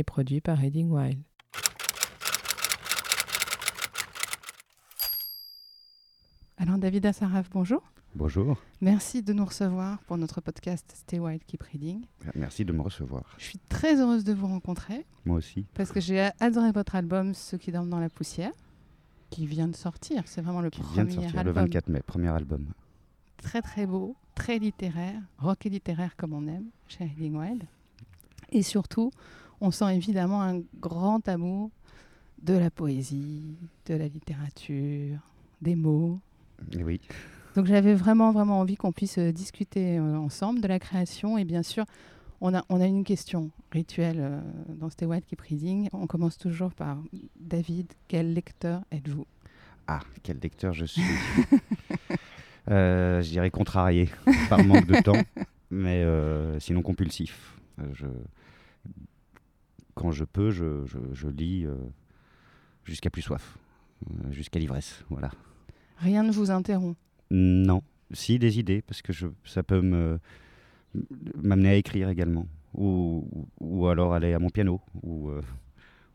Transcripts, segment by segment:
et produit par Reading Wild. Alors David Assaraf, bonjour. Bonjour, Merci de nous recevoir pour notre podcast Stay Wild Keep Reading. merci de me recevoir. Je suis très heureuse de vous rencontrer Moi aussi. parce que j'ai adoré votre album Ceux qui dorment dans la poussière qui vient de sortir. C'est vraiment le Qui premier vient de sortir le album. 24 mai, premier album. Très très beau, très littéraire, rock et littéraire comme on aime chez Reading Wild. Et surtout, on sent évidemment un grand amour de la poésie, de la littérature, des mots. Et oui, Donc j'avais vraiment, vraiment envie qu'on puisse euh, discuter euh, ensemble de la création. Et bien sûr, on a, on a une question rituelle euh, dans Wild Keep Reading. On commence toujours par David, quel lecteur êtes-vous? Ah, quel lecteur je suis. Euh, je dirais contrarié par manque de temps, mais euh, sinon compulsif. Je... Quand je peux, je, je- je lis euh, jusqu'à plus soif, euh, jusqu'à l'ivresse. Voilà. Rien ne vous interrompt. Non, si des idées, parce que je, ça peut me m'amener à écrire également, ou, ou- ou alors aller à mon piano, ou, euh,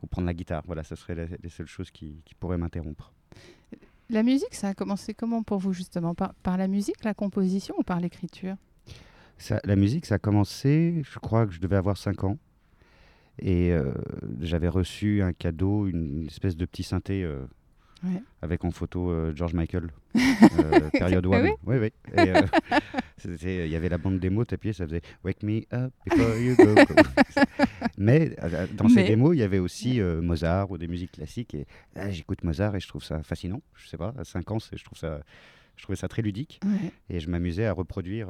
ou prendre la guitare. Voilà, ce seraient les, les seules choses qui, qui pourraient m'interrompre. La musique, ça a commencé comment pour vous justement? Par, par la musique, la composition ou par l'écriture? Ça- la musique, ça a commencé, je crois que je devais avoir 5 ans, et euh, j'avais reçu un cadeau, une espèce de petit synthé. euh, Ouais. Avec en photo euh, George Michael, période Ah One. oui Oui, Il y avait la bande démo, t'appuyais, ça faisait Wake me up before you go. Mais dans ces Mais- démos, il y avait aussi Mozart ou des musiques classiques. Et là, j'écoute Mozart et je trouve ça fascinant. Je sais pas, à 5 ans, je trouve ça, je trouvais ça très ludique. Ouais. Et je m'amusais à reproduire,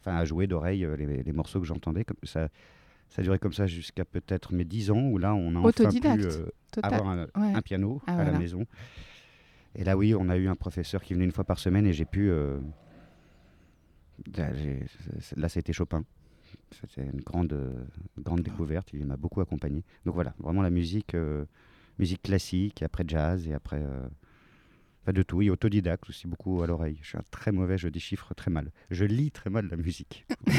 enfin à jouer d'oreille les, les morceaux que j'entendais. Comme ça, ça durait comme ça jusqu'à peut-être mes 10 ans, où là, on a enfin pu euh, avoir un, Ouais. un piano Ah, à voilà. la maison. Et là, oui, on a eu un professeur qui venait une fois par semaine et j'ai pu. euh, là, c'est- là, c'était Chopin. C'était une grande, euh, grande découverte. Il m'a beaucoup accompagné. Donc voilà, vraiment la musique, euh, musique classique, et après jazz, et après. Enfin, de tout. Et autodidacte aussi, beaucoup à l'oreille. Je suis un très mauvais, je déchiffre très mal. Je lis très mal la musique.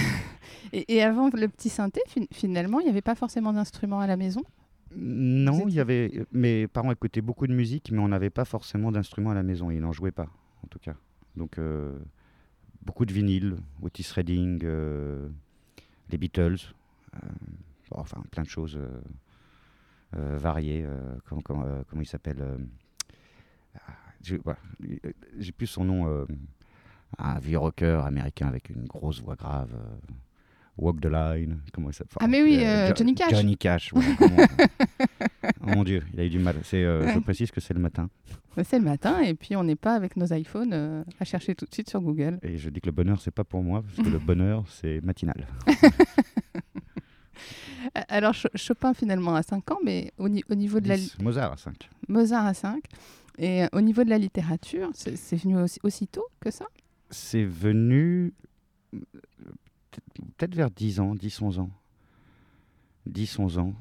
Et, et avant le petit synthé, fin- finalement, il n'y avait pas forcément d'instruments à la maison? Non, il étiez- y avait. Mes parents écoutaient beaucoup de musique, mais on n'avait pas forcément d'instruments à la maison. Ils n'en jouaient pas, en tout cas. Donc, euh, beaucoup de vinyles, Otis Redding, euh, les Beatles, euh, bon, enfin plein de choses variées. comment, comment, comment il s'appelle J'ai voilà, euh, j'ai plus son nom. euh, un vieux rocker américain avec une grosse voix grave. euh, Walk the Line, comment il s'appelle Ah, mais oui, Euh, Jo- Johnny Cash. Johnny Cash, comment- oh mon Dieu, il a eu du mal. C'est, Je précise que c'est le matin. Bah, C'est le matin et puis on n'est pas avec nos iPhones à chercher tout de suite sur Google. Et je dis que le bonheur, c'est pas pour moi, parce que le bonheur, c'est matinal. Alors Ch- Chopin finalement à 5 ans, mais au, ni- au niveau de la li- 10, Mozart à 5. Mozart à 5, et euh, au niveau de la littérature, c'est venu aussi, aussitôt que ça? C'est venu euh, peut-être- vers 10 ans, 10-11 ans. 10-11 ans.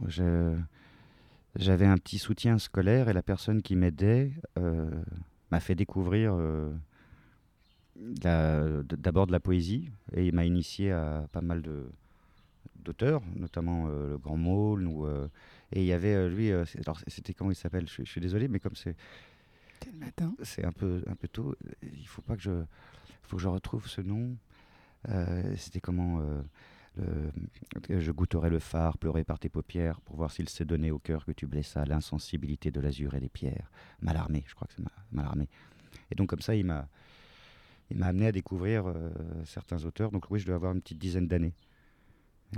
J'avais un petit soutien scolaire et la personne qui m'aidait euh, m'a fait découvrir d'abord de la poésie et il m'a initié à pas mal d'auteurs, notamment le Grand euh, et il y avait lui, alors c'était comment il s'appelle? Je, je suis désolé, mais comme c'est C'est un peu, un peu tôt. Il faut pas que je, faut que je retrouve ce nom. Euh, C'était comment euh, Je goûterai le phare pleuré par tes paupières pour voir s'il s'est donné au cœur que tu blessas l'insensibilité de l'azur et des pierres. Malarmé, je crois que c'est Ma- Malarmé. Et donc comme ça, il m'a, il m'a amené à découvrir euh, certains auteurs. Donc oui, je dois avoir une petite dizaine d'années.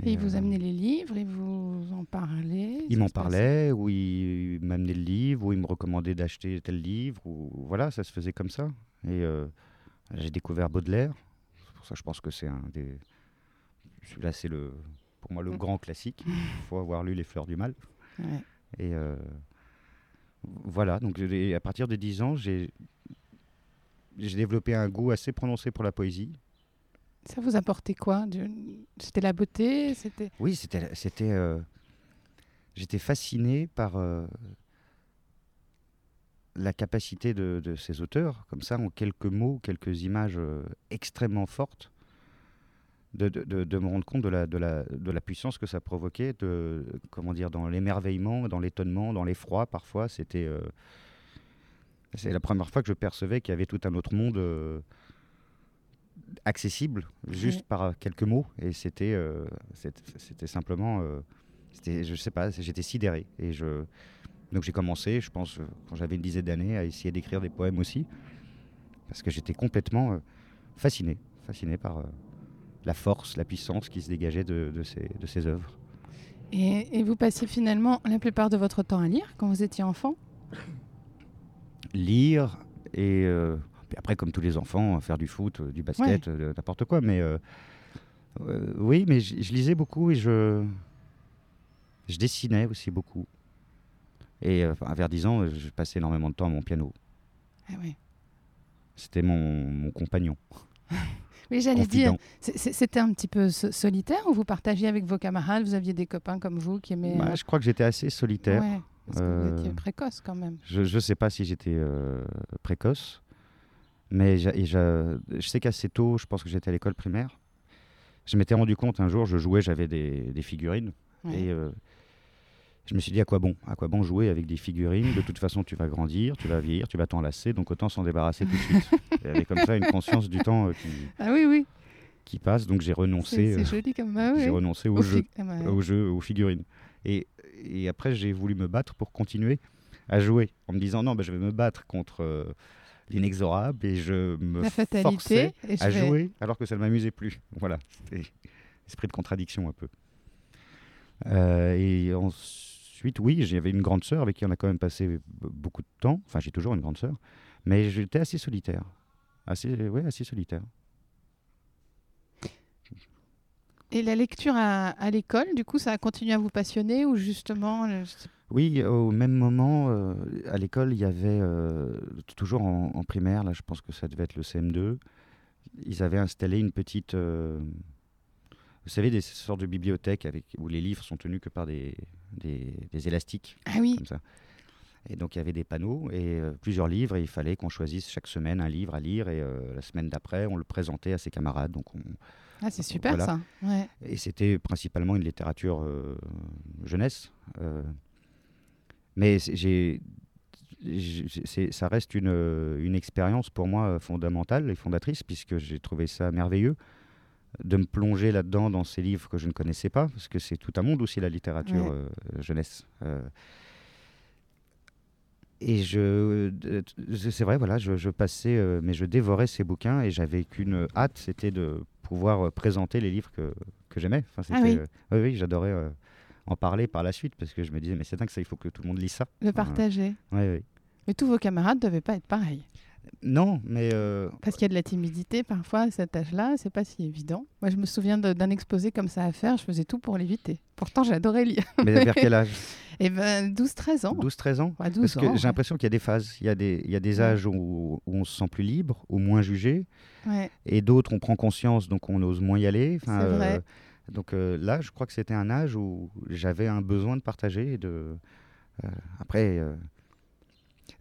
Et il vous euh, amenait les livres, il vous en parlait il m'en parlait, ou il m'amenait le livre, ou il me recommandait d'acheter tel livre, ou voilà, ça se faisait comme ça. Et euh, j'ai découvert Baudelaire. C'est Pour ça, je pense que c'est un des. Celui-là, c'est le. pour moi le Mm. grand classique. Il faut avoir lu Les Fleurs du Mal. Ouais. Et euh, voilà, donc à partir de 10 ans, j'ai développé un goût assez prononcé pour la poésie. Ça vous apportait quoi C'était la beauté Oui, c'était. euh, J'étais fasciné par euh, la capacité de, ces auteurs, comme ça, en quelques mots, quelques images euh, extrêmement fortes, de, me rendre compte de la, puissance que ça provoquait, comment dire, dans l'émerveillement, dans l'étonnement, dans l'effroi, parfois. C'était. c'est la première fois que je percevais qu'il y avait tout un autre monde accessible, juste Ouais. par euh, quelques mots. Et c'était euh, c'était simplement. euh, c'était, je sais pas, j'étais sidéré. Et je, donc j'ai commencé, je pense, euh, quand j'avais une dizaine d'années, à essayer d'écrire des poèmes aussi. Parce que j'étais complètement euh, fasciné, fasciné par la force, la puissance qui se dégageait de, de ces, de ces œuvres. et, et vous passiez finalement la plupart de votre temps à lire quand vous étiez enfant? Lire et puis après comme tous les enfants faire du foot euh, du basket euh, n'importe quoi mais euh, euh, oui mais je lisais beaucoup et je je dessinais aussi beaucoup. Et euh, vers 10 ans euh, je passais énormément de temps à mon piano. Ah ouais. c'était mon, mon compagnon. Oui, j'allais dire, c'était un petit peu so- solitaire ou vous partagiez avec vos camarades? Vous aviez des copains comme vous qui aimaient. Bah, euh, je crois que j'étais assez solitaire. Ouais, parce que Euh, vous étiez précoce quand même. Je ne sais pas si j'étais euh, précoce, mais j'a- je sais qu'assez tôt, je pense que j'étais à l'école primaire. Je m'étais rendu compte un jour, je jouais, j'avais des, des figurines, Ouais. et euh, je me suis dit à quoi bon À quoi bon jouer avec des figurines? De toute façon, tu vas grandir, tu vas vieillir, tu vas t'enlacer, donc autant s'en débarrasser tout de suite. Il y avait comme ça une conscience du temps euh, qui, Ah oui, oui, qui passe, donc j'ai renoncé, c'est euh, joli comme ça. j'ai oui. renoncé Au au jeu ah ouais. aux jeux, aux figurines. Et, et après, j'ai voulu me battre pour continuer à jouer, en me disant non, bah, je vais me battre contre euh, l'inexorable et je me La forçais fatalité. Et je à vais- jouer alors que ça ne m'amusait plus. Voilà, c'était esprit de contradiction un peu. Euh, et ensuite, oui, j'avais une grande sœur avec qui on a quand même passé beaucoup de temps. Enfin, j'ai toujours une grande sœur, mais j'étais assez solitaire, assez, ouais, assez solitaire. Et la lecture à, à l'école, du coup, ça a continué à vous passionner ou justement. euh, je sais- Oui, au même moment, euh, à l'école, il y avait, euh, toujours en, en primaire, là je pense que ça devait être le CM2, ils avaient installé une petite, euh, vous savez, des sortes de bibliothèques avec, où les livres sont tenus que par des, des, des élastiques, Ah oui, comme ça. Et donc il y avait des panneaux et euh, plusieurs livres et il fallait qu'on choisisse chaque semaine un livre à lire et euh, la semaine d'après, on le présentait à ses camarades. Donc on, ah, c'est super Voilà. ça. Ouais. et c'était principalement une littérature euh, jeunesse. Mais j'ai, ça reste une, euh, une expérience pour moi euh, fondamentale et fondatrice, puisque j'ai trouvé ça merveilleux de me plonger là-dedans dans ces livres que je ne connaissais pas, parce que c'est tout un monde aussi la littérature Ouais. euh, jeunesse. euh. et je, c'est vrai, voilà, je, je passais, euh, mais je dévorais ces bouquins et j'avais qu'une hâte, c'était de pouvoir présenter les livres que, que j'aimais. Enfin, Ah oui. oui, oui, j'adorais en parler par la suite parce que je me disais, mais c'est dingue, ça, il faut que tout le monde lise ça. Le partager. Oui, oui. Mais tous vos camarades ne devaient pas être pareils. Non, mais euh, Parce qu'il y a de la timidité parfois à cet âge-là, c'est pas si évident. Moi, je me souviens d'un exposé comme ça à faire, je faisais tout pour l'éviter. Pourtant, j'adorais lire. mais vers quel âge? Et ben 12-13 ans. 12-13 ans? Ouais, 12 Parce que j'ai l'impression qu'il y a des phases. Il y a des, il y a des âges où, où on se sent plus libre, ou moins jugé, ouais. Ouais. et d'autres on prend conscience, donc on ose moins y aller. Enfin, C'est vrai. euh, donc euh, là, je crois que c'était un âge où j'avais un besoin de partager. Et de, euh, après, euh,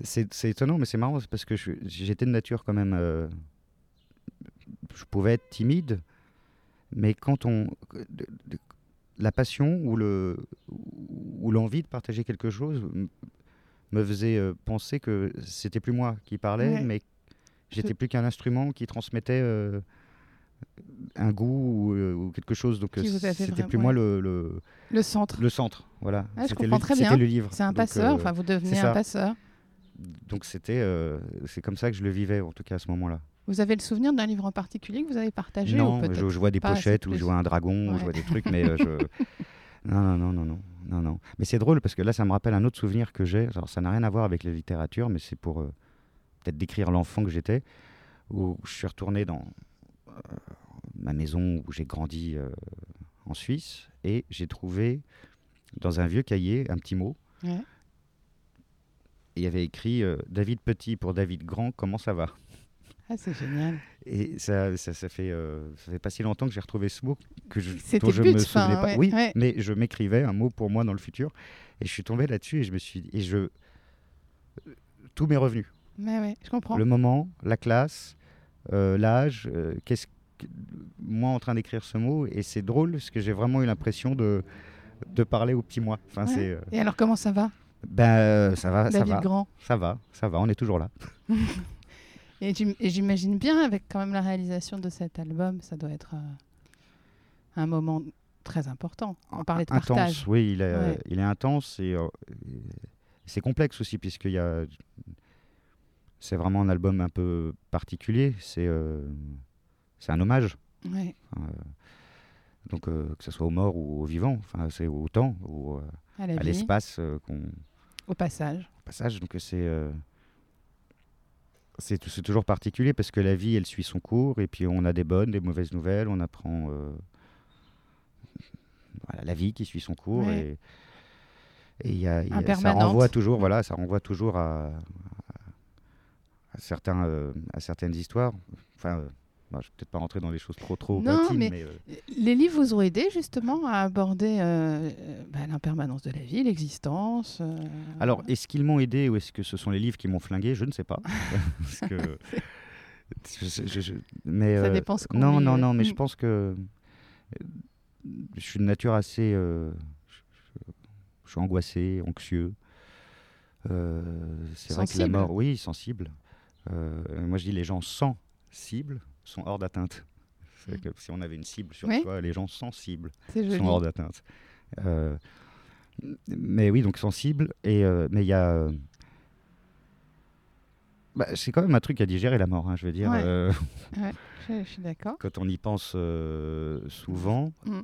c'est étonnant, mais c'est marrant parce que j'étais de nature quand même. je pouvais être timide, mais quand on. de- de- la passion ou le ou l'envie de partager quelque chose me faisait penser que c'était plus moi qui parlais, Ouais. mais j'étais plus qu'un instrument qui transmettait un goût ou, euh, ou quelque chose. Donc euh, c'était plus moi le, le, Le centre. le centre. Voilà. Ah, je comprends le, très c'était bien. le livre. C'est un Donc, passeur, euh, enfin vous devenez un passeur. donc c'était, euh, c'est comme ça que je le vivais en tout cas à ce moment-là. Vous avez le souvenir d'un livre en particulier que vous avez partagé ou Non, je, je vois des pas, pochettes ou je vois un dragon, ou Ouais. je vois des trucs, mais euh, je. Non, non, non, non, non, non, non. Mais c'est drôle parce que là, ça me rappelle un autre souvenir que j'ai. Alors, ça n'a rien à voir avec la littérature, mais c'est pour peut-être décrire l'enfant que j'étais, où je suis retourné dans ma maison où j'ai grandi euh, en Suisse, et j'ai trouvé dans un vieux cahier un petit mot. Ouais. Et il y avait écrit euh, David Petit pour David Grand, comment ça va? Ah, c'est génial. Et ça, ça, ça fait, euh, ça fait pas si longtemps que j'ai retrouvé ce mot que je, dont je me souvenais pas. ouais, oui, ouais. mais je m'écrivais un mot pour moi dans le futur, et je suis tombé là-dessus et je me suis et je tout m'est revenu. Ouais, ouais, je comprends. Le moment, la classe, euh, l'âge, euh, qu'est-ce que- moi en train d'écrire ce mot et c'est drôle parce que j'ai vraiment eu l'impression de de parler au petit moi. Enfin Ouais. c'est euh, Et alors, comment ça va, ben euh, ça va, ça David va, Grand ça va, ça va, on est toujours là. Et j'im- et j'imagine bien, avec quand même la réalisation de cet album, ça doit être euh, un moment très important. On parlait de intense, partage. oui, il est, euh, Ouais. il est intense et euh, c'est complexe aussi puisqu'il y a c'est vraiment un album un peu particulier. C'est euh, un hommage. Ouais. Donc euh, que ce soit aux morts ou aux vivants, enfin c'est au temps ou euh, À l'espace euh, qu'on au passage. au passage. Donc c'est euh, c'est toujours particulier parce que la vie elle suit son cours et puis on a des bonnes, des mauvaises nouvelles, on apprend euh, voilà, la vie qui suit son cours Ouais. et et y a, y a- ça renvoie toujours voilà ça renvoie toujours à certains euh, à certaines histoires. Enfin euh, je vais peut-être pas rentrer dans les choses trop trop Non, intimes, mais- mais, euh, Les livres vous ont aidé justement à aborder bah, l'impermanence de la vie, l'existence. Alors, est-ce qu'ils m'ont aidé ou est-ce que ce sont les livres qui m'ont flingué? Je ne sais pas. Parce que- je- je- je- mais, Ça dépend ce qu'on Non, non, non, mais je pense que je suis de nature assez. je, suis angoissé, anxieux. Euh, c'est vrai que la mort, oui, sensible. Euh, moi, je dis les gens sensibles sont hors d'atteinte. Que si on avait une cible sur Oui. soi, les gens sensibles sont hors d'atteinte. Euh, mais oui, donc sensible. Et, euh, mais il y a. euh, bah, c'est quand même un truc à digérer, la mort, hein, je veux dire. Ouais. Je, je suis d'accord. quand on y pense souvent, Mm.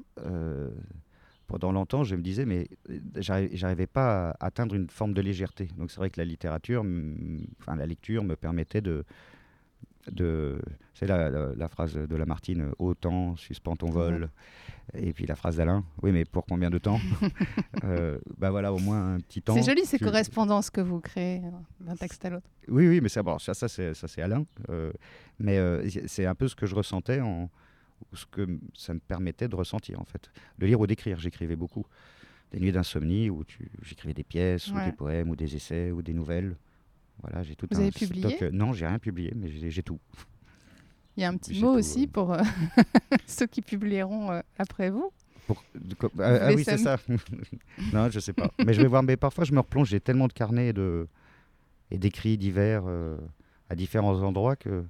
Pendant longtemps, je me disais, mais euh, j'arri- j'arrivais pas à atteindre une forme de légèreté. Donc c'est vrai que la littérature, enfin la lecture me permettait de. de c'est la, la- la phrase de Lamartine, autant, suspends ton vol. Et puis la phrase d'Alain, oui, mais pour combien de temps? Euh, Bah voilà, au moins un petit temps. C'est joli ces tu- correspondances que vous créez d'un texte à l'autre. Oui, oui, mais ça, bon, ça, ça c'est Alain. euh, mais euh, c'est un peu ce que je ressentais, en, ou ce que ça me permettait de ressentir, en fait. De lire ou d'écrire, j'écrivais beaucoup. Des nuits d'insomnie où tu- j'écrivais des pièces, ou des poèmes, ou des essais, ou des nouvelles. Voilà, j'ai tout Vous un avez publié stock, euh, Non, j'ai rien publié, mais j'ai tout. Il y a un petit mot tout, aussi euh. pour euh, ceux qui publieront euh, après vous. Pour- ah, ah oui, c'est ça. non, je sais pas. Mais je vais voir. Mais parfois, je me replonge. J'ai tellement de carnets et de et d'écrits divers à différents endroits que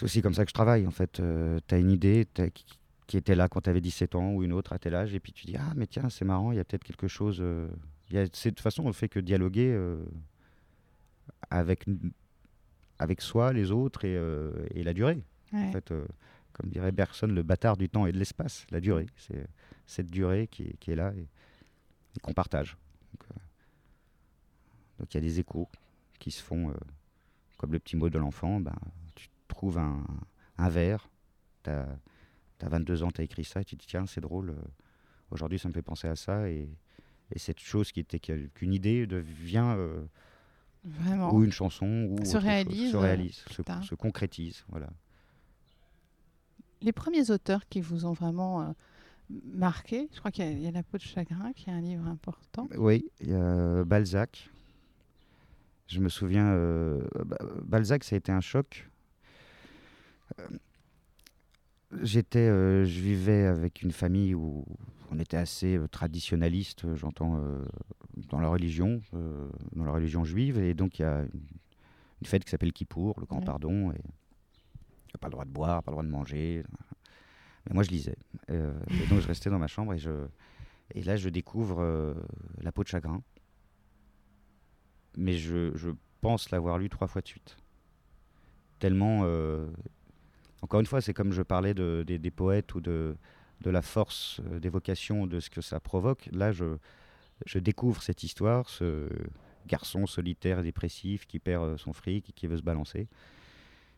c'est aussi comme ça que je travaille. En fait, tu as une idée qui, était là quand tu avais 17 ans ou une autre à tel âge, et puis tu dis ah mais tiens c'est marrant, il y a peut-être quelque chose. euh, y a- de toute façon, on fait que dialoguer euh, avec avec soi, les autres et, euh, et la durée. Ouais. En fait, euh, comme dirait Bergson, le bâtard du temps et de l'espace, la durée. C'est cette durée qui est, qui est là et, et qu'on partage. Donc, euh, donc il y a des échos qui se font, euh, comme le petit mot de l'enfant. Ben, un, un vers, tu as, 22 ans, tu as écrit ça, et tu te dis tiens, c'est drôle, euh, aujourd'hui ça me fait penser à ça. Et, et cette chose qui était qu'une idée devient euh, Vraiment. ou une chanson ou Se chose, réalise, se, euh, réalise, se, concrétise. Voilà. Les premiers auteurs qui vous ont vraiment euh, marqué, je crois qu'il y, a- il y a La peau de chagrin, qui est un livre important. Oui, il y a Balzac. Je me souviens, euh, Ba- Balzac, ça a été un choc. Euh, J'étais, euh, je vivais avec une famille où on était assez euh, traditionnaliste, j'entends, dans la religion, dans la religion juive, et donc il y a une, une fête qui s'appelle Kippour, le grand Ouais. pardon, et il n'y a pas le droit de boire, pas le droit de manger. Mais moi, je lisais. Euh, et donc, je restais dans ma chambre et, je, et là, je découvre euh, La peau de chagrin. Mais je, je pense l'avoir lu trois fois de suite. Tellement. euh, encore une fois, c'est comme je parlais de, des, des poètes ou de, de la force euh, d'évocation de ce que ça provoque. Là, je, je découvre cette histoire, ce garçon solitaire et dépressif qui perd euh, son fric et qui veut se balancer.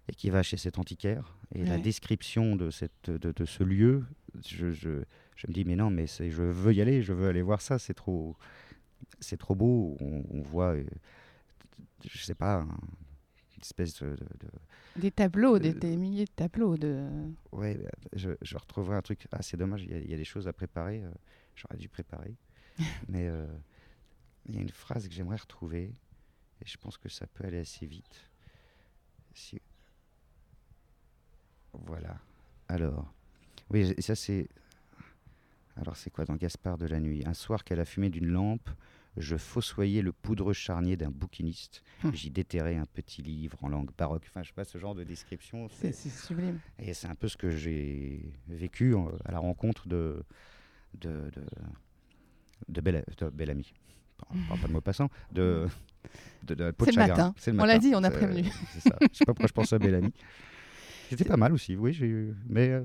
et qui va chez cet antiquaire. Et la description de, cette, de, de ce lieu, je, je- je me dis, mais non, mais je veux y aller, je veux aller voir ça, c'est trop, c'est trop beau. On, on voit, euh, je sais pas, espèce de- de- de, Des tableaux, des, Euh, des milliers de tableaux. De... Ouais, bah, je, je retrouverai un truc. Ah, c'est dommage, il y, a- il y a des choses à préparer. euh, J'aurais dû préparer. Mais euh, il y a une phrase que j'aimerais retrouver. Et je pense que ça peut aller assez vite. Si... Voilà. Alors. Oui, ça c'est. Alors c'est quoi dans Gaspard de la nuit? Un soir qu'à la fumée d'une lampe, je fossoyais le poudreux charnier d'un bouquiniste. Hum. J'y déterrais un petit livre en langue baroque. Enfin, je sais pas, ce genre de description. C'est sublime. Et c'est un peu ce que j'ai vécu en- à la rencontre de, de, de, de, Bella- de Bellamy. Pas de mot passant. De, de, de de C'est le matin. On l'a dit, on a prévenu. C'est ça. Je sais pas pourquoi je pense à Bellamy. C'était pas mal aussi, oui. j'ai eu- Mais. euh,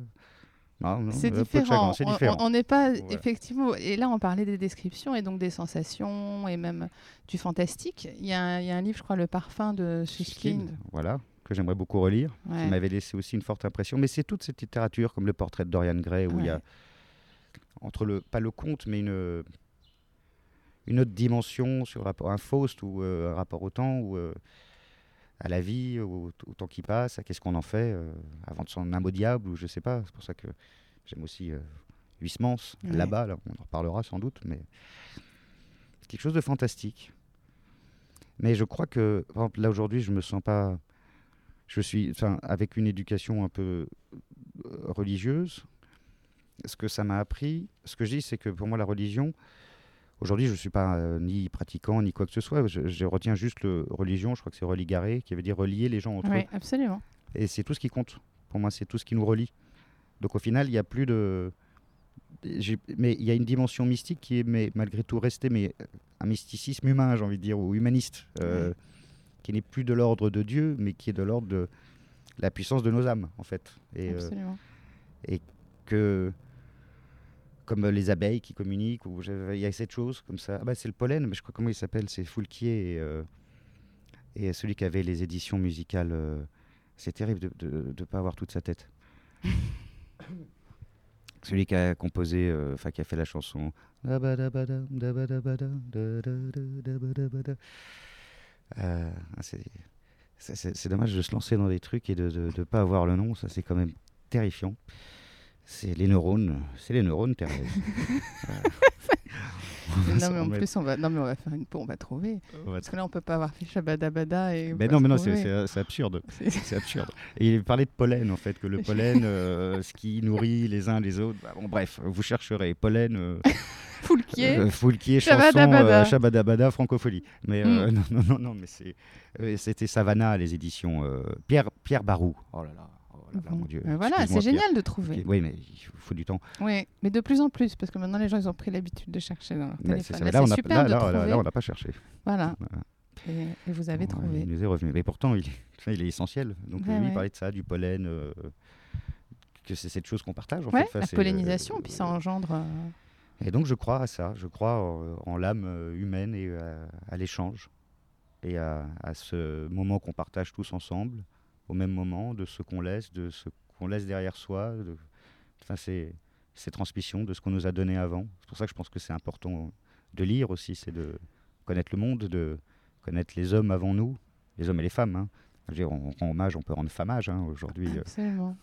C'est différent. Chagrin, C'est On- différent. On n'est pas effectivement. Et là, on parlait des descriptions et donc des sensations et même du fantastique. Il y a un, il y a un livre, je crois, Le Parfum de Suskind. Voilà, que j'aimerais beaucoup relire. Ouais. qui m'avait laissé aussi une forte impression. Mais c'est toute cette littérature, comme le portrait de Dorian Gray, où il y a, entre le, pas le conte, mais une, une autre dimension sur le rapport à un Faust, ou euh, un rapport au temps, ou euh, à la vie, au, au temps qui passe, à qu'est-ce qu'on en fait, euh, avant de s'en un mot diable, ou je sais pas. C'est pour ça que j'aime aussi euh, Huysmans, Ouais. là-bas, là, on en reparlera sans doute, mais c'est quelque chose de fantastique. Mais je crois que, par exemple, là aujourd'hui, je me sens pas je suis enfin, avec une éducation un peu euh, religieuse. Ce que ça m'a appris, ce que je dis, c'est que pour moi, la religion, aujourd'hui, je ne suis pas euh, ni pratiquant, ni quoi que ce soit. Je, je retiens juste le religion, je crois que c'est religaré, qui veut dire relier les gens entre Oui, eux. absolument. Et c'est tout ce qui compte. Pour moi, c'est tout ce qui nous relie. Donc au final, il n'y a plus de. Mais il y a une dimension mystique qui est mais, malgré tout restée, mais euh, un mysticisme humain, j'ai envie de dire, ou humaniste, euh, qui n'est plus de l'ordre de Dieu, mais qui est de l'ordre de la puissance de nos âmes, en fait. Et euh, absolument. que, comme euh, les abeilles qui communiquent, ou il y a cette chose comme ça. Ah bah, c'est le pollen, mais je crois comment il s'appelle, c'est Foulquier et, euh, et celui qui avait les éditions musicales. euh, c'est terrible de ne pas avoir toute sa tête. celui qui a composé, euh, enfin qui a fait la chanson. C'est dommage de se lancer dans des trucs et de ne pas avoir le nom, ça c'est quand même terrifiant. C'est les neurones, c'est les neurones, Thérèse. non, mais en plus, on va, non, mais on va faire une on va trouver. On va Parce que là, on peut pas avoir fait Shabadabada et. Mais pas non, mais non, c'est- absurde. C'est- absurde. Et il parlait de pollen, en fait, que le pollen, euh, ce qui nourrit les uns les autres. Bah, bon, bref, vous chercherez pollen, euh, Foulquier. euh, Foulquier, chanson, Shabadabada. euh, Shabadabada, francophonie. Mais euh, Mm. non, non, non, non, mais c'est, euh, c'était Savannah, les éditions euh, Pierre, Pierre Barou. Oh là là, là là, Bon. mon Dieu. Euh, voilà, c'est génial de trouver. Oui, mais il faut du temps. Oui, mais de plus en plus, parce que maintenant les gens ils ont pris l'habitude de chercher dans leur téléphone. Là, Là, on a- là, n'a pas cherché. Voilà, Voilà. et, et vous avez Bon, trouvé. Il nous est revenu. Mais pourtant, il, est- il est essentiel. Donc, lui, il parlait de ça, du pollen, euh, que c'est cette chose qu'on partage. En Ouais, fait. Enfin, la c'est, euh, pollinisation, puis ça engendre. euh, Et donc, je crois à ça. Je crois en, en l'âme humaine et à, à l'échange. Et à, à ce moment qu'on partage tous ensemble, au même moment, de ce qu'on laisse, de ce qu'on laisse derrière soi. De, enfin, c'est ces transmissions de ce qu'on nous a donné avant. C'est pour ça que je pense que c'est important de lire aussi, c'est de connaître le monde, de connaître les hommes avant nous, les hommes et les femmes. hein. Je veux dire, on rend hommage, on peut rendre famage hein, aujourd'hui. euh. Absolument.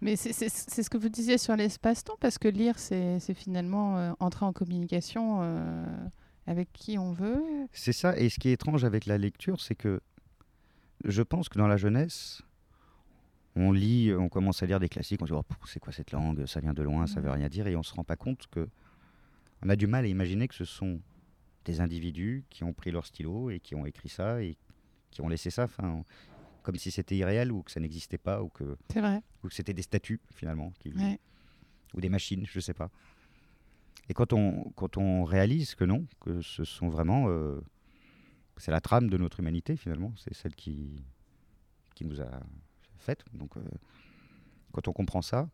Mais c'est ce que vous disiez sur l'espace-temps, parce que lire, c'est c'est finalement euh, entrer en communication euh, avec qui on veut. C'est ça. Et ce qui est étrange avec la lecture, c'est que je pense que dans la jeunesse, on lit, on commence à lire des classiques, on se dit Oh, c'est quoi cette langue, ça vient de loin, ça veut rien dire, et on se rend pas compte que on a du mal à imaginer que ce sont des individus qui ont pris leur stylo et qui ont écrit ça et qui ont laissé ça, enfin, comme si c'était irréel ou que ça n'existait pas ou que, C'est vrai. ou que c'était des statues finalement, qui, Ouais. ou des machines, je sais pas. Et quand on, quand on réalise que non, que ce sont vraiment. euh, c'est la trame de notre humanité finalement, c'est celle qui, qui nous a faite. Donc euh, quand on comprend ça.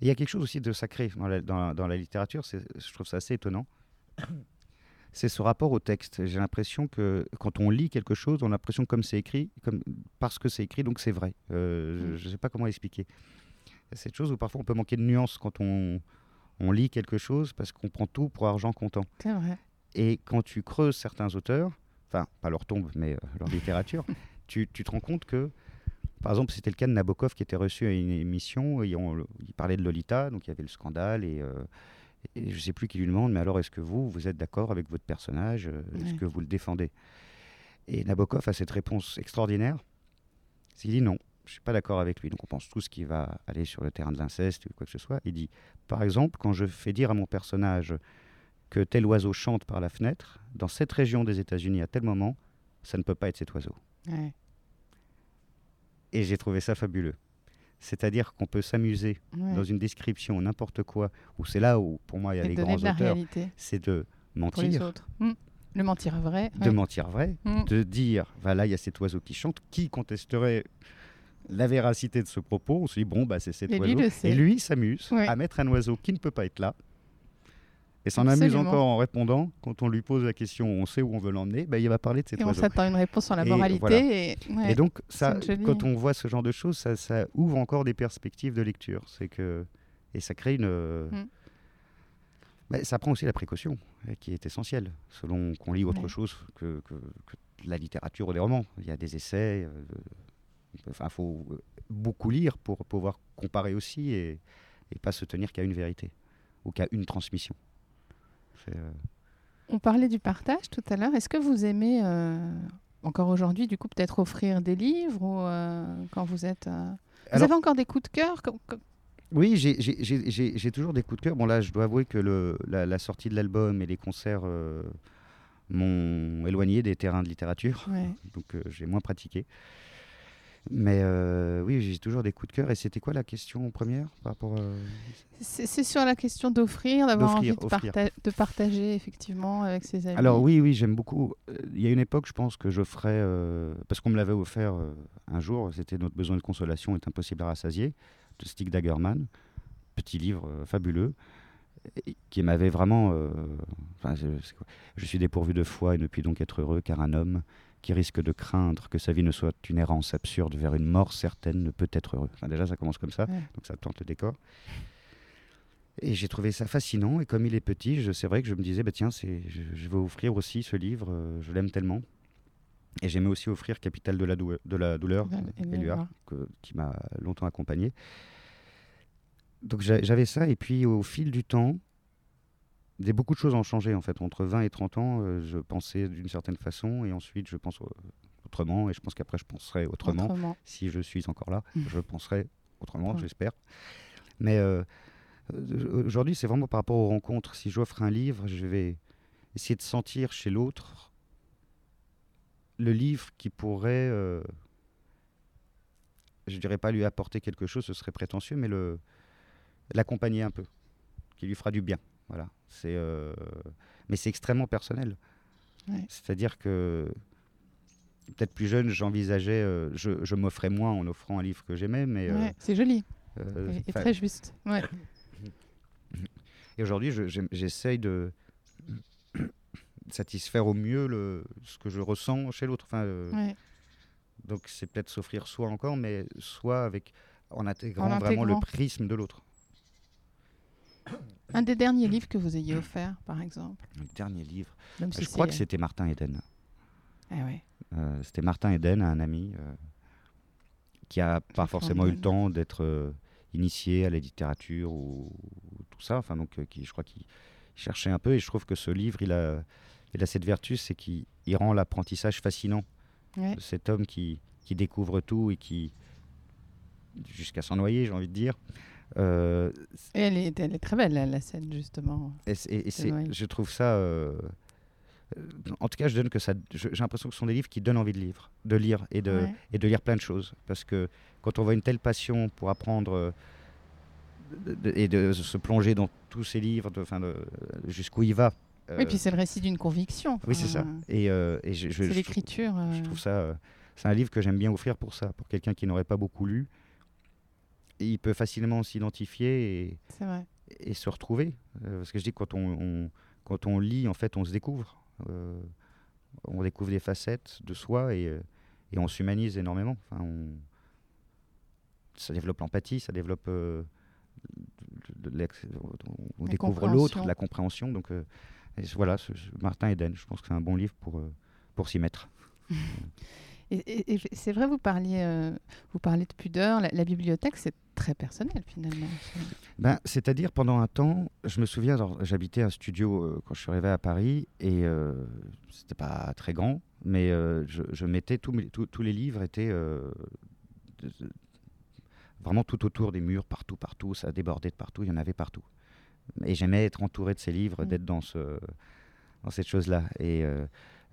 Il y a quelque chose aussi de sacré dans la, dans la- dans la littérature, je trouve ça assez étonnant. c'est ce rapport au texte. J'ai l'impression que quand on lit quelque chose, on a l'impression que comme c'est écrit, comme, parce que c'est écrit, donc c'est vrai. Euh, Je ne sais pas comment expliquer. Cette chose où parfois on peut manquer de nuances quand on, on lit quelque chose parce qu'on prend tout pour argent comptant. C'est vrai. Et quand tu creuses certains auteurs, enfin, pas leur tombe, mais euh, leur littérature, tu, tu te rends compte que, par exemple, c'était le cas de Nabokov qui était reçu à une émission, et on- il parlait de Lolita, donc il y avait le scandale, et, euh, et je ne sais plus qui lui demande, mais alors est-ce que vous, vous êtes d'accord avec votre personnage euh, Est-ce Ouais. que vous le défendez? Et Nabokov a cette réponse extraordinaire, c'est qu'il dit non, je ne suis pas d'accord avec lui. Donc on pense tous qu'il va aller sur le terrain de l'inceste ou quoi que ce soit. Il dit, par exemple, quand je fais dire à mon personnage que tel oiseau chante par la fenêtre, dans cette région des États-Unis à tel moment, ça ne peut pas être cet oiseau. Ouais. Et j'ai trouvé ça fabuleux. C'est-à-dire qu'on peut s'amuser Ouais. dans une description, n'importe quoi, où c'est là où, pour moi, il y a Et les grands de la auteurs, c'est de mentir, autres. Mm. Le mentir vrai. de ouais. mentir vrai, Mm. de dire, voilà, il y a cet oiseau qui chante, qui contesterait la véracité de ce propos On se dit, bon, bah, c'est cet Et oiseau. Et lui s'amuse Ouais. à mettre un oiseau qui ne peut pas être là. Et s'en amuse encore en répondant, quand on lui pose la question, on sait où on veut l'emmener, bah, il va parler de cet Et on oiseau. s'attend à une réponse sur la Et moralité. voilà. Et, ouais. Et donc, ça, quand on voit ce genre de choses, ça, ça ouvre encore des perspectives de lecture. C'est que et ça crée une. Mm. bah, ça prend aussi la précaution, euh, qui est essentielle, selon qu'on lit autre Ouais. chose que, que- que la littérature ou des romans. Il y a des essais. euh, il faut euh, beaucoup lire pour pouvoir comparer aussi et, et pas se tenir qu'à une vérité ou qu'à une transmission. C'est, euh, On parlait du partage tout à l'heure. Est-ce que vous aimez, euh, encore aujourd'hui, du coup, peut-être offrir des livres ou euh, quand vous êtes. Vous Alors- avez encore des coups de cœur comme- Oui, j'ai- toujours des coups de cœur. Bon, là, je dois avouer que le, la, la sortie de l'album et les concerts euh, m'ont éloigné des terrains de littérature, Ouais. donc euh, j'ai moins pratiqué. Mais euh, oui, j'ai toujours des coups de cœur. Et c'était quoi la question première par rapport à... C'est sur la question d'offrir, d'avoir envie de, offrir. parta- de partager effectivement avec ses amis. Alors oui, oui, j'aime beaucoup. Euh, Il y a une époque, je pense que je ferais, euh, parce qu'on me l'avait offert euh, un jour, c'était Notre besoin de consolation est impossible à rassasier, de Stig Dagerman, petit livre euh, fabuleux, qui m'avait vraiment... euh, Je suis dépourvu de foi et ne puis donc être heureux, car un homme qui risque de craindre que sa vie ne soit une errance absurde vers une mort certaine ne peut être heureux. Enfin, déjà, ça commence comme ça, Ouais. donc ça tente le décor. Et j'ai trouvé ça fascinant. Et comme il est petit, c'est vrai que je me disais, bah, tiens, c'est, je, je vais offrir aussi ce livre, euh, je l'aime tellement. Et j'aimais aussi offrir Capital de la, douleur, de la douleur, Val- euh, que- qui m'a longtemps accompagné. Donc j'a- j'avais ça. Et puis au fil du temps, des, beaucoup de choses ont changé en fait. Entre 20 et 30 ans, euh, je pensais d'une certaine façon. Et ensuite, je pense euh, autrement. Et je pense qu'après, je penserai autrement Autrement. si je suis encore là, je penserai autrement, Ouais. j'espère. Mais euh, aujourd'hui, c'est vraiment par rapport aux rencontres. Si j'offre un livre, je vais essayer de sentir chez l'autre le livre qui pourrait, euh, je dirais pas lui apporter quelque chose, ce serait prétentieux, mais l'accompagner un peu, qui lui fera du bien. Voilà. C'est, euh, mais c'est extrêmement personnel. Ouais. C'est-à-dire que peut-être plus jeune, j'envisageais, euh, je, je m'offrais moins en offrant un livre que j'aimais, mais euh, c'est joli euh, et, très juste. Ouais. Et aujourd'hui, je- j'essaye de satisfaire au mieux le, ce que je ressens chez l'autre. Enfin, Ouais. Donc c'est peut-être s'offrir soi encore, mais soit avec en intégrant En vraiment le prisme de l'autre. Un des derniers livres que vous ayez offert, par exemple. Le dernier livre, Même si je crois que c'était Martin Eden. Ah ouais. Euh, c'était Martin Eden, un ami euh, qui a pas forcément eu le temps d'être euh, initié à la littérature ou, ou tout ça. Enfin, donc, euh, qui, je crois qu'il cherchait un peu. Et je trouve que ce livre, il a, il a cette vertu, c'est qu'il il rend l'apprentissage fascinant. Ouais. de Cet homme qui, qui découvre tout et qui, jusqu'à s'en noyer, j'ai envie de dire. Euh, Et elle est, elle est très belle, la, scène, justement. et je trouve ça. euh, en tout cas, je donne que ça. J'ai l'impression que ce sont des livres qui donnent envie de lire, de lire et de, Ouais. et de lire plein de choses. Parce que quand on voit une telle passion pour apprendre euh, de- et de se plonger dans tous ces livres, jusqu'où il va. Oui, puis c'est le récit d'une conviction. oui, c'est ça. Et, C'est l'écriture. je trouve ça. c'est un livre que j'aime bien offrir pour ça, pour quelqu'un qui n'aurait pas beaucoup lu. Il peut facilement s'identifier et, se retrouver. Euh, parce que je dis quand on, on- quand on lit, en fait, on se découvre. Euh, on découvre des facettes de soi et, euh, et on s'humanise énormément. Enfin, on- ça développe l'empathie, ça développe. euh, de- de l'ex- on La découvre l'autre, la compréhension. Donc et voilà, ce- ce- Martin Eden, je pense que c'est un bon livre pour, pour s'y mettre. Et, et- et c'est vrai, vous parliez, euh, vous parlez de pudeur. La, la bibliothèque, c'est très personnel finalement. Ben, C'est-à-dire, pendant un temps, je me souviens, j'habitais un studio euh, quand je suis arrivé à Paris, et euh, c'était pas très grand, mais euh, je, je mettais tous les livres étaient euh, de- de- vraiment tout autour des murs, partout, partout, ça débordait de partout, il y en avait partout. Et j'aimais être entouré de ces livres, Mm. d'être dans, ce, dans cette chose-là. Et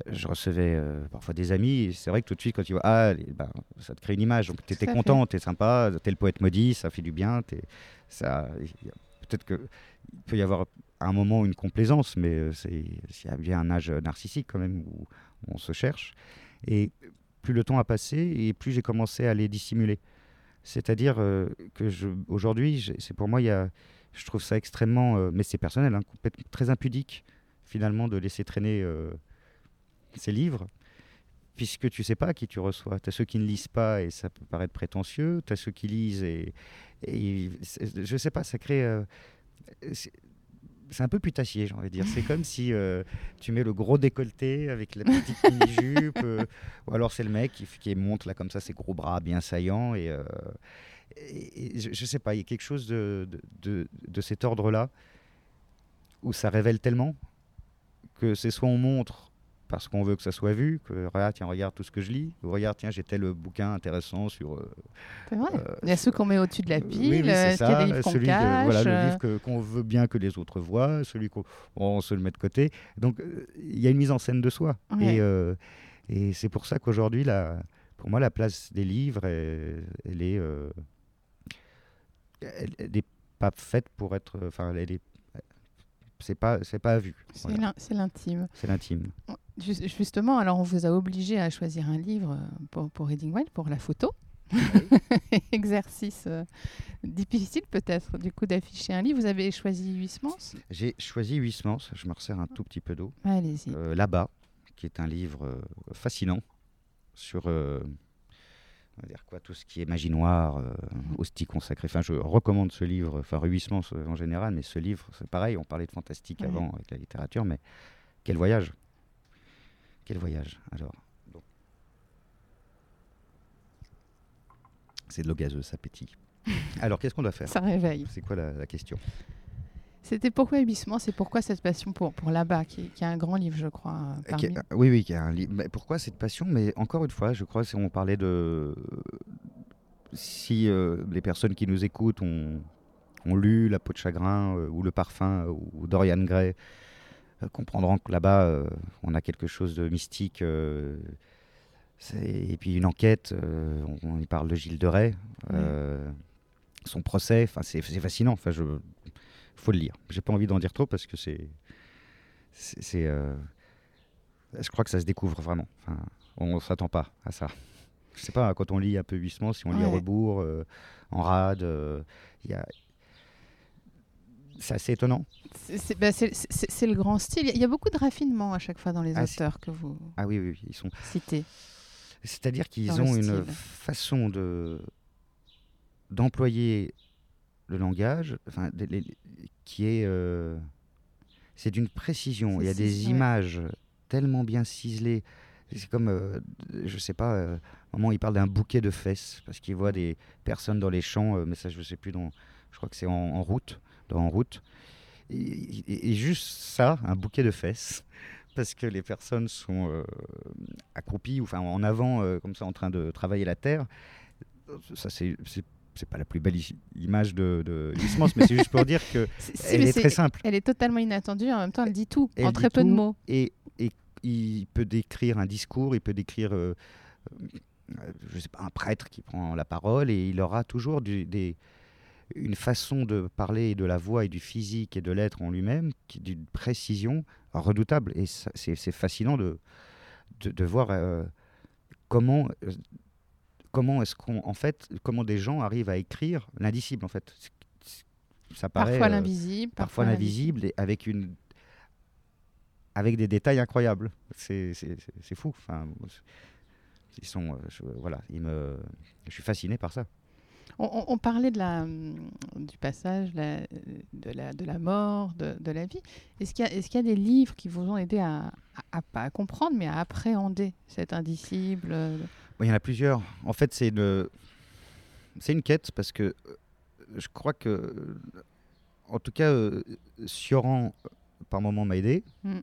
je recevais euh, parfois des amis, et c'est vrai que tout de suite, quand tu vois, ah, ben, ça te crée une image, donc tu étais content, tu es sympa, tu es le poète maudit, ça fait du bien, ça, peut-être que il peut y avoir à un moment une complaisance, mais euh, c'est il y a bien un âge narcissique quand même où on se cherche. Et plus le temps a passé et plus j'ai commencé à les dissimuler. C'est-à-dire euh, que je, aujourd'hui, c'est pour moi, il y a, je trouve ça extrêmement, euh, mais c'est personnel, hein, très impudique finalement de laisser traîner ces livres, puisque tu sais pas qui tu reçois. Tu as ceux qui ne lisent pas et ça peut paraître prétentieux, tu as ceux qui lisent et, et je sais pas, ça crée... euh, c'est un peu putassier, j'ai envie de dire. C'est comme si euh, tu mets le gros décolleté avec la petite mini-jupe, euh, ou alors c'est le mec qui, qui monte là comme ça ses gros bras bien saillants. Et, je, je sais pas, il y a quelque chose de, de- de cet ordre-là où ça révèle tellement que c'est soit on montre parce qu'on veut que ça soit vu, que regarde, tiens, regarde tout ce que je lis, ou regarde, tiens, j'ai tel bouquin intéressant sur euh, vrai. Euh, Il y a ceux qu'on met au-dessus de la pile. oui, y a des livres celui de- cache voilà, le livre qu'on veut bien que les autres voient, celui qu'on on se le met de côté. Donc, euh, il y a une mise en scène de soi. Ouais. Et, euh, et c'est pour ça qu'aujourd'hui, pour moi, la place des livres, elle, elle est, elle, elle est pas faite pour être. Enfin, elle est. C'est pas, c'est pas à vue. C'est Voilà. l'in- c'est l'intime. C'est l'intime. Ju- Justement, alors on vous a obligé à choisir un livre euh, pour, pour Reading Wild, pour la photo. Exercice euh, difficile peut-être, du coup, d'afficher un livre. Vous avez choisi Huysmans J'ai choisi Huysmans. Je me resserre un tout petit peu d'eau. Allez-y. Euh, Là-bas, qui est un livre fascinant sur on va dire quoi, tout ce qui est magie noire, euh, hostie consacrée. Enfin, je recommande ce livre, enfin, euh, en général, mais ce livre, c'est pareil, on parlait de fantastique Ouais. avant avec la littérature, mais quel voyage Quel voyage Alors, c'est de l'eau gazeuse, ça pétille. Alors, qu'est-ce qu'on doit faire? Ça réveille. C'est quoi la, la question? C'était pourquoi Huysmans C'est pourquoi cette passion pour, pour là-bas, qui, qui est un grand livre, je crois. euh, Qui- Oui, oui, qui a un livre. Mais pourquoi cette passion? Mais encore une fois, je crois, si on parlait de. Si euh, les personnes qui nous écoutent ont, ont lu La peau de chagrin euh, ou Le parfum ou Dorian Gray, comprendront que là-bas, on a quelque chose de mystique. et puis une enquête, on, on y parle de Gilles de Rais, son procès, c'est fascinant. Enfin, je, faut le lire. J'ai pas envie d'en dire trop parce que c'est. c'est- euh, je crois que ça se découvre vraiment. Enfin, on ne s'attend pas à ça. Je sais pas, quand on lit un peu Huysmans, si on lit à rebours, euh, en rade, euh, il y a... c'est assez étonnant. C'est bah, le grand style. Il y a beaucoup de raffinement à chaque fois dans les Ah, auteurs que vous Ah oui, oui, ils sont. citez. C'est-à-dire qu'ils ont une façon de d'employer le langage, enfin, des- les- qui est, euh, c'est d'une précision. Il y a des images tellement bien ciselées. C'est comme, euh, je sais pas, euh, à un moment il parle d'un bouquet de fesses parce qu'il voit des personnes dans les champs, euh, mais ça je sais plus, dans, je crois que c'est en, en route, dans en route. Et, et- et juste ça, un bouquet de fesses, parce que les personnes sont euh, accroupies, ou enfin en avant, euh, comme ça, en train de travailler la terre. Ça, c'est c'est- pas la plus belle image de, de mais c'est juste pour dire que si, elle est très simple. Elle est totalement inattendue. En même temps, elle dit tout Elle en très peu de mots. Et, et il peut décrire un discours, il peut décrire, euh, euh, je sais pas, un prêtre qui prend la parole, et il aura toujours du- des, une façon de parler de la voix et du physique et de l'être en lui-même, d'une précision redoutable. Et c'est fascinant de, de, de voir euh, comment, euh, comment est-ce qu'on, en fait, comment des gens arrivent à écrire l'indicible, en fait. Ça paraît, Parfois euh, l'invisible. parfois l'invisible, et avec une avec des détails incroyables. C'est fou. Enfin, ils sont, euh, je, voilà, ils me, je suis fasciné par ça. On, on- on parlait de la, du passage, la- de, la, de la mort, de, de la vie. Est-ce qu'il y, a- est-ce qu'il y a des livres qui vous ont aidé à, à- à- pas à comprendre, mais à appréhender cet indicible euh, il y en a plusieurs. En fait, c'est une, c'est une quête parce que euh, je crois que, euh, en tout cas, euh, Sioran, euh, par moment, m'a aidé. Mm.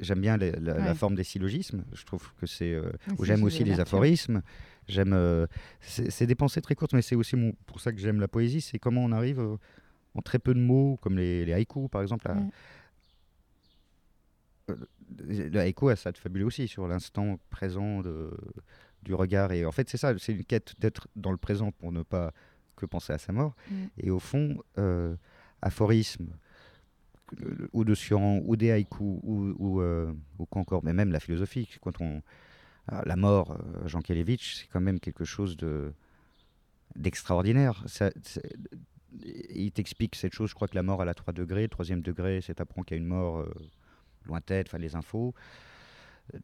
J'aime bien les- la, forme des syllogismes. Je trouve que c'est. euh, J'aime aussi les aphorismes. J'aime. euh, c'est des pensées très courtes, mais c'est aussi mon- pour ça que j'aime la poésie. C'est comment on arrive en très peu de mots, comme les, les haïkus, par exemple. à- le haïku a ça de fabuleux aussi sur l'instant présent de, du regard. Et en fait, c'est ça, c'est une quête d'être dans le présent pour ne pas que penser à sa mort. Mm. Et au fond, euh, aphorisme, euh, ou de Sioran, ou des haïkus, ou, ou, euh, ou quoi encore, mais même la philosophie. Quand on, ah, la mort, euh, Jean Kelevitch, c'est quand même quelque chose de d'extraordinaire. Il t'explique cette chose, je crois que la mort elle a 3 degrés, troisième degré, c'est apprendre qu'il y a une mort euh, lointaine, enfin les infos.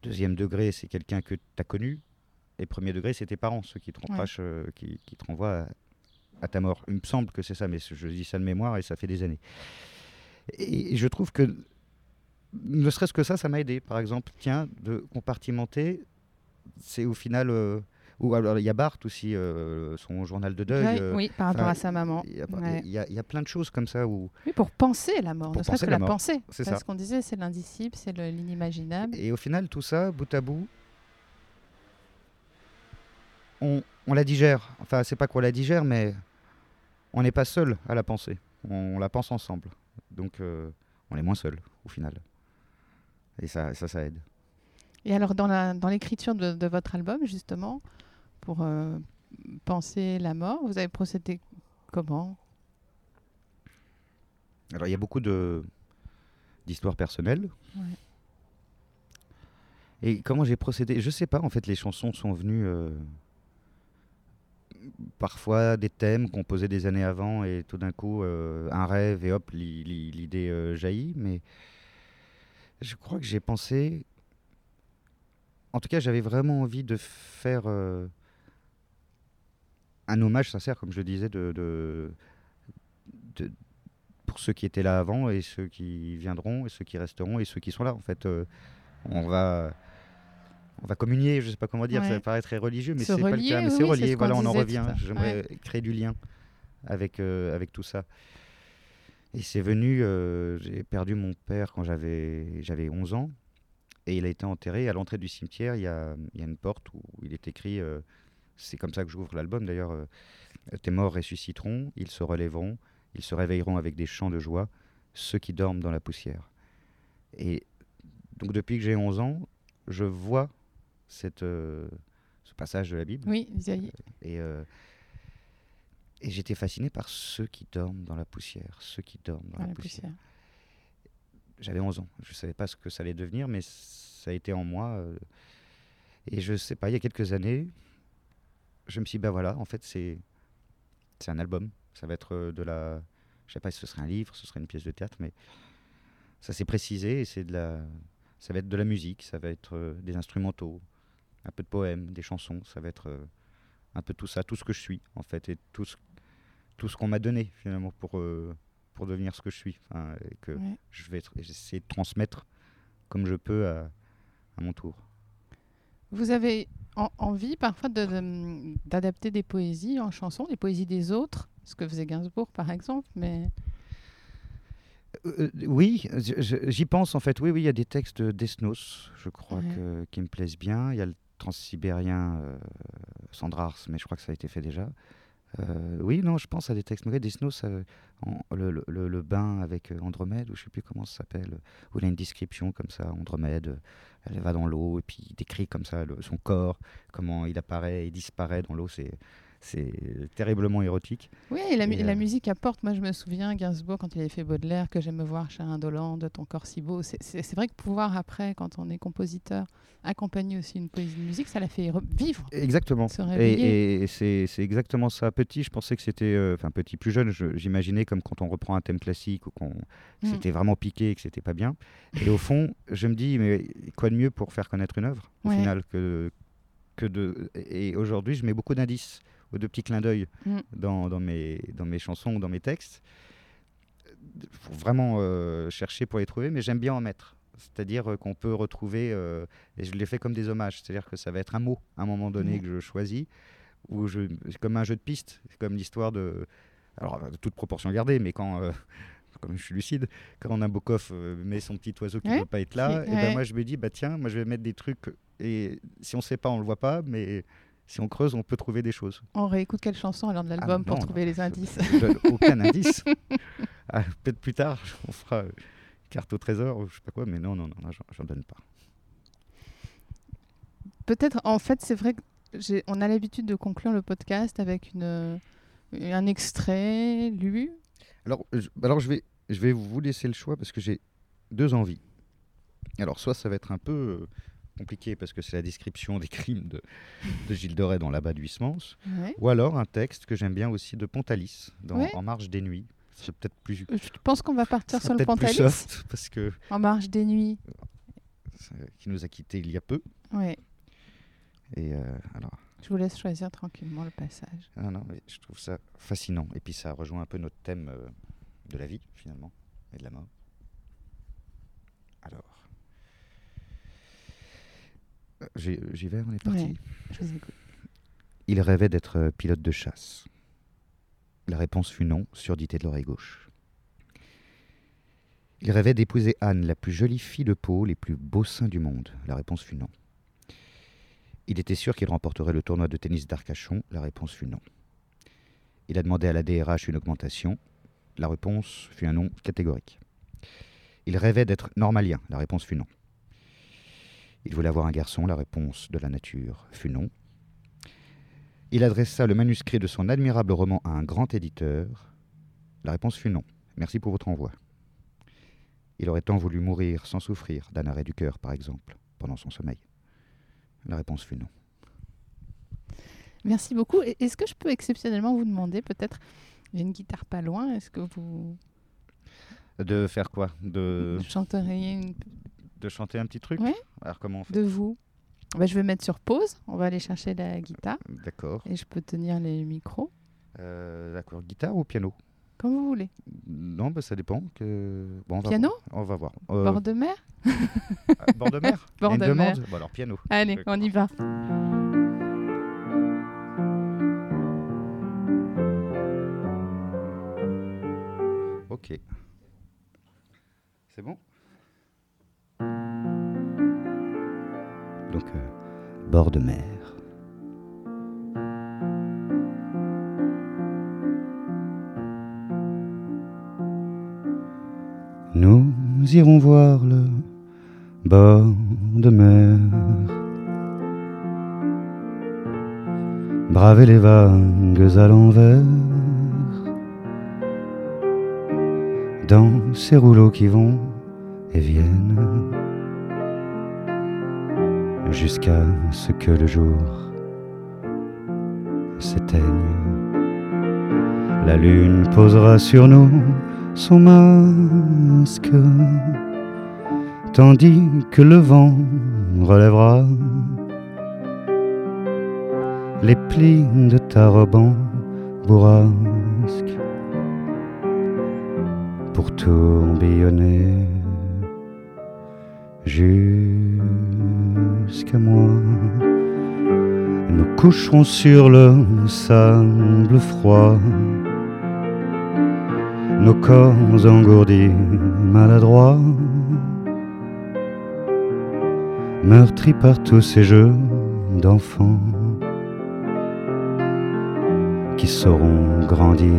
Deuxième degré, c'est quelqu'un que tu as connu. Et premier degré, c'est tes parents, ceux qui te Ouais. euh, qui, qui te renvoient à, à ta mort. Il me semble que c'est ça, mais je dis ça de mémoire et ça fait des années. Et, je trouve que, ne serait-ce que ça, ça m'a aidé. Par exemple, tiens, de compartimenter, c'est au final. euh, ou alors il y a Barthes aussi, euh, son journal de deuil. Euh, oui, par rapport à sa maman. Il y, a, Ouais. y y a plein de choses comme ça où. Oui, pour penser la mort, Pour ne serait-ce que la la, pensée. C'est ça. qu'on disait, c'est l'indicible, c'est le- l'inimaginable. Et au final, tout ça, bout à bout, on, on la digère. Enfin, c'est pas qu'on la digère, mais on n'est pas seul à la penser. On, la pense ensemble. Donc, euh, on est moins seul, au final. Et ça, ça, ça aide. Et alors, dans la- dans l'écriture de, de votre album, justement, pour euh, penser la mort, vous avez procédé comment? Alors, il y a beaucoup de d'histoires personnelles. Ouais. Et comment j'ai procédé? Je sais pas, en fait, les chansons sont venues euh, parfois des thèmes posait des années avant et tout d'un coup, euh, un rêve et hop, li- li- l'idée euh, jaillit. Mais je crois que j'ai pensé. En tout cas, j'avais vraiment envie de faire euh, un hommage sincère, comme je le disais, de, pour ceux qui étaient là avant et ceux qui viendront et ceux qui resteront et ceux qui sont là. En fait, on va. On va communier, je sais pas comment dire, Ouais. ça paraît très religieux, mais c'est pas le cas. Mais oui, c'est relié, ce voilà, on en revient. J'aimerais créer du lien avec, euh, avec tout ça. Et c'est venu, euh, j'ai perdu mon père quand j'avais j'avais 11 ans. Et il a été enterré à l'entrée du cimetière. Il y a, y a une porte où il est écrit, euh, c'est comme ça que j'ouvre l'album d'ailleurs, tes morts ressusciteront, ils se relèveront, ils se réveilleront avec des chants de joie, ceux qui dorment dans la poussière. Et donc depuis que j'ai 11 ans, je vois cette, euh, ce passage de la Bible. Oui, Isaïe. Et, euh, et j'étais fasciné par ceux qui dorment dans la poussière, ceux qui dorment dans dans la, poussière. poussière. J'avais 11 ans, je ne savais pas ce que ça allait devenir, mais ça a été en moi. euh, et je sais pas, il y a quelques années, je me suis dit, bah voilà, en fait, c'est c'est un album. Ça va être euh, de la. Je sais pas si ce serait un livre, ce serait une pièce de théâtre, mais ça s'est précisé et c'est de la. Ça va être de la musique, ça va être euh, des instrumentaux, un peu de poèmes, des chansons, ça va être euh, un peu tout ça, tout ce que je suis, en fait, et tout ce, tout ce qu'on m'a donné, finalement, pour, euh, pour devenir ce que je suis. Et que Ouais. je vais essayer de transmettre comme je peux à, à mon tour. Vous avez en- envie parfois de- de- d'adapter des poésies en chansons, des poésies des autres, ce que faisait Gainsbourg par exemple, mais Euh, oui, j'y pense en fait. Oui, oui, il y a des textes d'Esnos, je crois, Ouais. que- qui me plaisent bien. Il y a le transsibérien euh, Sandrars, mais je crois que ça a été fait déjà. Euh, oui, non, je pense à des textes. Euh, en- le, le- bain avec euh, Andromède, ou je sais plus comment ça s'appelle, où il a une description comme ça, Andromède, elle va dans l'eau, et puis il décrit comme ça le- son corps, comment il apparaît et disparaît dans l'eau. C'est c'est terriblement érotique. Oui, et la, mu- Et, la euh, musique apporte. Moi, je me souviens, Gainsbourg, quand il avait fait Baudelaire, que j'aime me voir chez indolente, ton corps si beau. C'est- C'est c'est vrai que pouvoir, après, quand on est compositeur, accompagner aussi une poésie de musique, ça la fait re- vivre. Exactement. Et, et c'est exactement ça. Petit, je pensais que c'était, euh, enfin petit, plus jeune, je- j'imaginais comme quand on reprend un thème classique ou qu'on que Mm. c'était vraiment piqué et que c'était pas bien. Et au fond, je me dis, mais quoi de mieux pour faire connaître une œuvre au Ouais. final que que de. Et aujourd'hui, je mets beaucoup d'indices ou de petits clins d'œil Mm. dans, dans mes dans mes chansons ou dans mes textes. Faut vraiment euh, chercher pour les trouver, mais j'aime bien en mettre. C'est-à-dire euh, qu'on peut retrouver, euh, et je les fais comme des hommages, c'est-à-dire que ça va être un mot à un moment donné Mhm. que je choisis, ou je, c'est comme un jeu de pistes, c'est comme l'histoire de, alors de toute proportion gardée, mais quand, euh, comme je suis lucide, quand Nabokov euh, met son petit oiseau qui ne Ouais, veut pas être là, et ben ouais. moi je me dis, bah tiens, moi je vais mettre des trucs, et si on ne sait pas, on le voit pas, mais si on creuse, on peut trouver des choses. On réécoute quelle chanson alors de l'album Ah, pour non, trouver les indices? Je aucun indice. Ah, Peut-être plus tard, on fera euh, carte au trésor ou je sais pas quoi, mais non, non, non, non, j'en- donne pas. Peut-être, en fait, c'est vrai qu'on a l'habitude de conclure le podcast avec une, euh, un extrait lu. Alors, je, alors je, vais, je vais vous laisser le choix parce que j'ai deux envies. Alors, soit ça va être un peu euh, compliqué parce que c'est la description des crimes de, de Gilles Rais dans L'abat du Ouais. ou alors un texte que j'aime bien aussi de Pontalis dans Ouais. En marge des nuits. C'est peut-être plus, Je pense qu'on va partir sur le peut-être plus Pantalis. soft parce que En marge des nuits. qui nous a quittés il y a peu. Ouais. Et euh, alors, Je vous laisse choisir tranquillement le passage. Ah non, mais je trouve ça fascinant. Et puis ça rejoint un peu notre thème euh, de la vie, finalement, et de la mort. Alors. Euh, J'y vais, on est parti. Ouais. Je vous écoute. Il rêvait d'être pilote de chasse. La réponse fut non, surdité de l'oreille gauche. Il rêvait d'épouser Anne, la plus jolie fille de peau, les plus beaux seins du monde. La réponse fut non. Il était sûr qu'il remporterait le tournoi de tennis d'Arcachon. La réponse fut non. Il a demandé à la DRH une augmentation. La réponse fut un non catégorique. Il rêvait d'être normalien. La réponse fut non. Il voulait avoir un garçon. La réponse de la nature fut non. Il adressa le manuscrit de son admirable roman à un grand éditeur. La réponse fut non. Merci pour votre envoi. Il aurait tant voulu mourir sans souffrir d'un arrêt du cœur, par exemple, pendant son sommeil. La réponse fut non. Merci beaucoup. Et Est-ce que je peux exceptionnellement vous demander, peut-être, j'ai une guitare pas loin, est-ce que vous De faire quoi? De, chanteriez une... de chanter un petit truc? Ouais. Alors comment on fait? De vous Bah, Je vais mettre sur pause, on va aller chercher la guitare D'accord. et je peux tenir les micros, Euh, D'accord. Guitare ou piano? Comme vous voulez. Non, bah, ça dépend. Que... Bon, on va Piano? On va voir. Euh, Bord de mer? ah, bord de mer Bord de demande mer. Bon, alors piano. Allez, on y va. Ok. C'est bon? Donc, bord de mer. Nous irons voir le bord de mer. Braver les vagues à l'envers. Dans ces rouleaux qui vont et viennent. Jusqu'à ce que le jour s'éteigne. La lune posera sur nous son masque, tandis que le vent relèvera les plis de ta robe en bourrasque pour tourbillonner jusqu'à moi. Nous coucherons sur le sable froid, nos corps engourdis, maladroits, meurtris par tous ces jeux d'enfants qui sauront grandir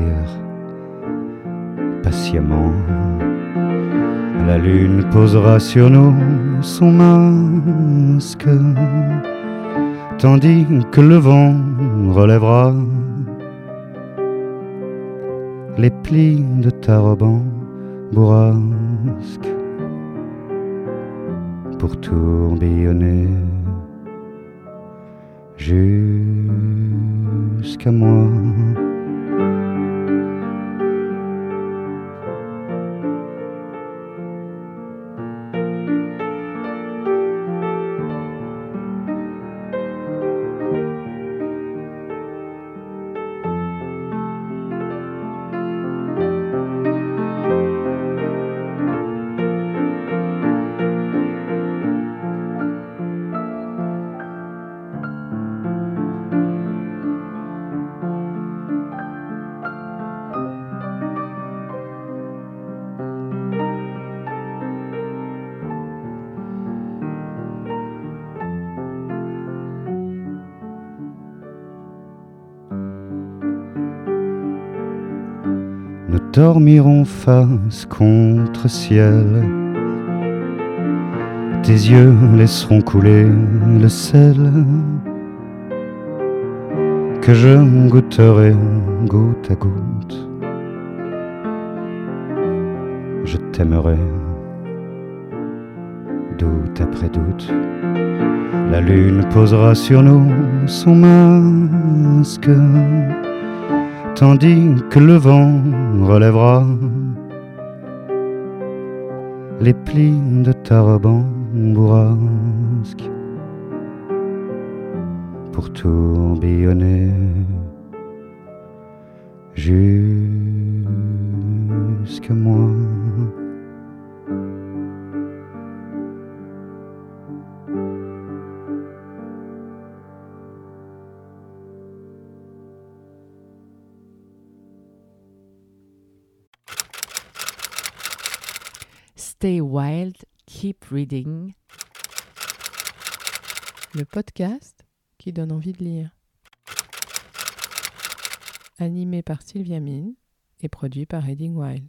patiemment. La lune posera sur nous son masque, tandis que le vent relèvera les plis de ta robe bourrasque pour tourbillonner jusqu'à moi. Nous dormirons face contre ciel. Tes yeux laisseront couler le sel que je goûterai goutte à goutte. Je t'aimerai doute après doute. La lune posera sur nous son masque tandis que le vent relèvera les plis de ta robe pour tourbillonner jusqu'à moi. Stay wild, keep reading. Le podcast qui donne envie de lire. Animé par Sylvia Mine et produit par Reading Wild.